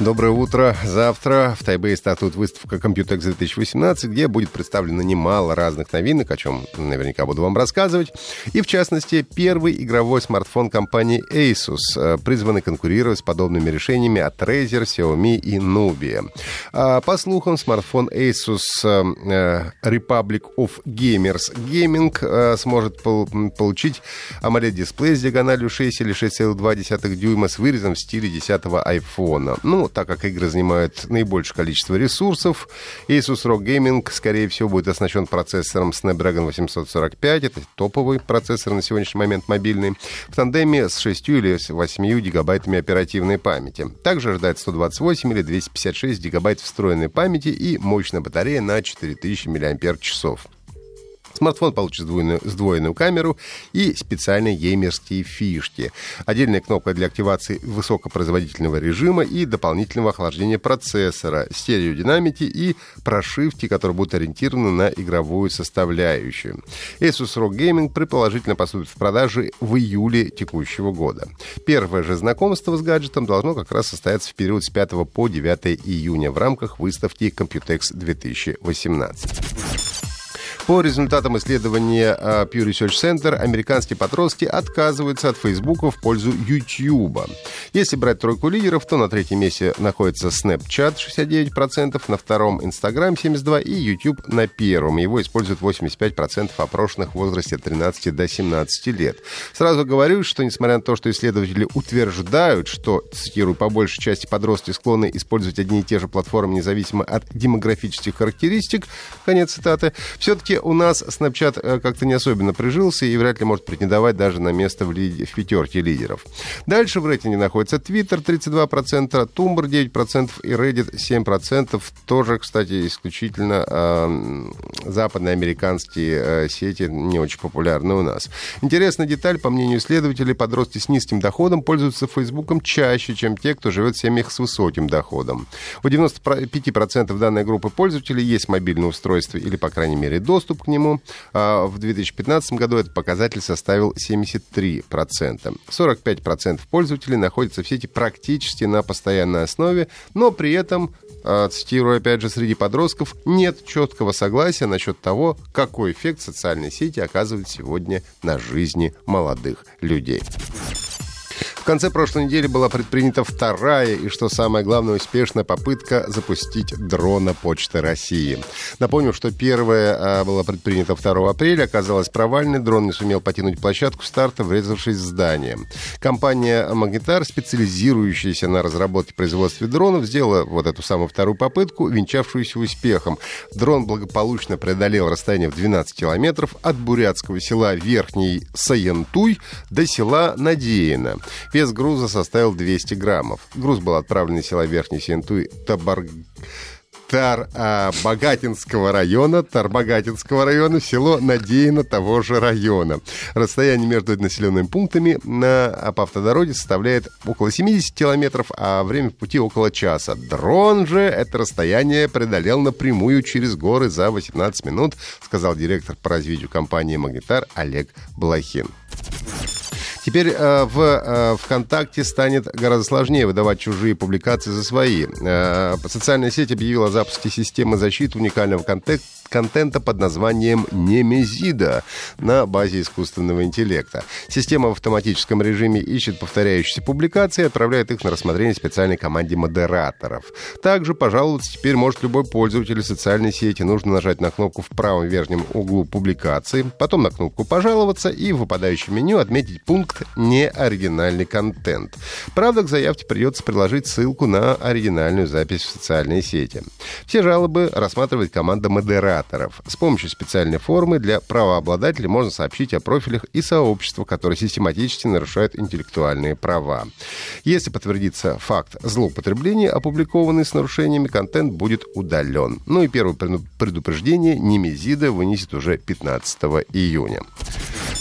Доброе утро. Завтра в Тайбэе стартует выставка Computex 2018, где будет представлено немало разных новинок, о чем наверняка буду вам рассказывать. И, в частности, первый игровой смартфон компании Asus, э, призванный конкурировать с подобными решениями от Razer, Xiaomi и Nubia. А, по слухам, смартфон Asus э, Republic of Gamers Gaming э, сможет получить AMOLED-дисплей с диагональю 6 или 6,2 дюйма с вырезом в стиле 10 iPhone. Ну, так как игры занимают наибольшее количество ресурсов, Asus ROG Gaming, скорее всего, будет оснащен процессором Snapdragon 845. Это топовый процессор на сегодняшний момент мобильный. В тандеме с 6 или 8 гигабайтами оперативной памяти. Также ожидает 128 или 256 гигабайт встроенной памяти и мощная батарея на 4000 мАч. Смартфон получит сдвоенную, сдвоенную камеру и специальные геймерские фишки. Отдельная кнопка для активации высокопроизводительного режима и дополнительного охлаждения процессора, стереодинамики и прошивки, которые будут ориентированы на игровую составляющую. Asus ROG Gaming предположительно поступит в продажи в июле текущего года. Первое же знакомство с гаджетом должно как раз состояться в период с 5 по 9 июня в рамках выставки Computex 2018. По результатам исследования а, Pew Research Center, американские подростки отказываются от Фейсбука в пользу YouTube. Если брать тройку лидеров, то на третьем месте находится Snapchat 69%, на втором Instagram 72% и YouTube на первом. Его используют 85% опрошенных в возрасте от 13 до 17 лет. Сразу говорю, что несмотря на то, что исследователи утверждают, что, цитирую, по большей части подростки склонны использовать одни и те же платформы независимо от демографических характеристик, конец цитаты, все-таки у нас Snapchat э, как-то не особенно прижился и вряд ли может претендовать даже на место в, ли... в пятерке лидеров. Дальше в рейтинге находится Twitter 32%, Tumblr 9% и Reddit 7%. Тоже, кстати, исключительно э, западноамериканские э, сети не очень популярны у нас. Интересная деталь, по мнению исследователей, подростки с низким доходом пользуются Фейсбуком чаще, чем те, кто живет в семьях с высоким доходом. У 95% данной группы пользователей есть мобильное устройство или, по крайней мере, доступ доступ к нему. А, в 2015 году этот показатель составил 73%. 45% пользователей находятся в сети практически на постоянной основе, но при этом а, цитирую опять же, среди подростков нет четкого согласия насчет того, какой эффект социальной сети оказывает сегодня на жизни молодых людей. Конце прошлой недели была предпринята вторая и, что самое главное, успешная попытка запустить дрона Почты России. Напомню, что первая а, была предпринята 2 апреля, оказалась провальной. Дрон не сумел покинуть площадку старта, врезавшись в здание. Компания «Магнитар», специализирующаяся на разработке и производстве дронов, сделала вот эту самую вторую попытку, венчавшуюся успехом. Дрон благополучно преодолел расстояние в 12 километров от бурятского села Верхний Саянтуй до села Надеяно. Вес груза составил 200 граммов. Груз был отправлен из села Верхний Сентуй Табар... Тар а, района, Тарбогатинского района, село Надеяно того же района. Расстояние между населенными пунктами на, а, по автодороге составляет около 70 километров, а время в пути около часа. Дрон же это расстояние преодолел напрямую через горы за 18 минут, сказал директор по развитию компании «Магнитар» Олег Блохин. Теперь э, в э, ВКонтакте станет гораздо сложнее выдавать чужие публикации за свои. Э, социальная сеть объявила о запуске системы защиты уникального контента контента под названием Немезида на базе искусственного интеллекта. Система в автоматическом режиме ищет повторяющиеся публикации и отправляет их на рассмотрение специальной команде модераторов. Также пожаловаться теперь может любой пользователь социальной сети. Нужно нажать на кнопку в правом верхнем углу публикации, потом на кнопку «Пожаловаться» и в выпадающем меню отметить пункт «Неоригинальный контент». Правда, к заявке придется приложить ссылку на оригинальную запись в социальной сети. Все жалобы рассматривает команда модераторов. С помощью специальной формы для правообладателей можно сообщить о профилях и сообществах, которые систематически нарушают интеллектуальные права. Если подтвердится факт злоупотребления, опубликованный с нарушениями, контент будет удален. Ну и первое предупреждение Немезида вынесет уже 15 июня.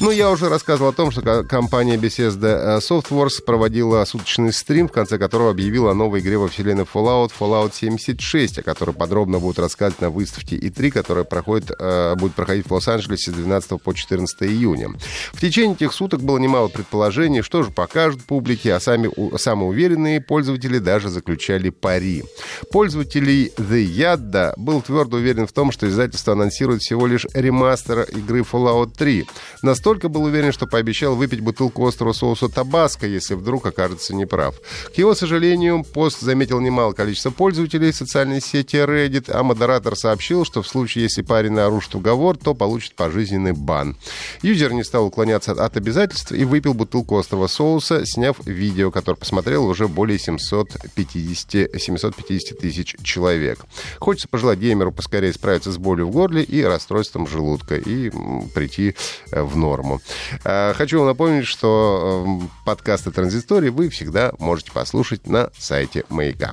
Ну, я уже рассказывал о том, что компания Bethesda э, Softworks проводила суточный стрим, в конце которого объявила о новой игре во вселенной Fallout, Fallout 76, о которой подробно будут рассказывать на выставке E3, которая проходит, э, будет проходить в Лос-Анджелесе с 12 по 14 июня. В течение этих суток было немало предположений, что же покажут публике, а сами, самые уверенные пользователи даже заключали пари. Пользователей The Yadda был твердо уверен в том, что издательство анонсирует всего лишь ремастер игры Fallout 3. Настолько настолько был уверен, что пообещал выпить бутылку острого соуса табаско, если вдруг окажется неправ. К его сожалению, пост заметил немало количество пользователей социальной сети Reddit, а модератор сообщил, что в случае, если парень нарушит уговор, то получит пожизненный бан. Юзер не стал уклоняться от обязательств и выпил бутылку острого соуса, сняв видео, которое посмотрел уже более 750, 750 тысяч человек. Хочется пожелать геймеру поскорее справиться с болью в горле и расстройством желудка и прийти в норму норму. А, хочу вам напомнить, что эм, подкасты «Транзистории» вы всегда можете послушать на сайте «Маяка».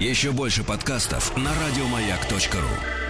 Еще больше подкастов на радиомаяк.ру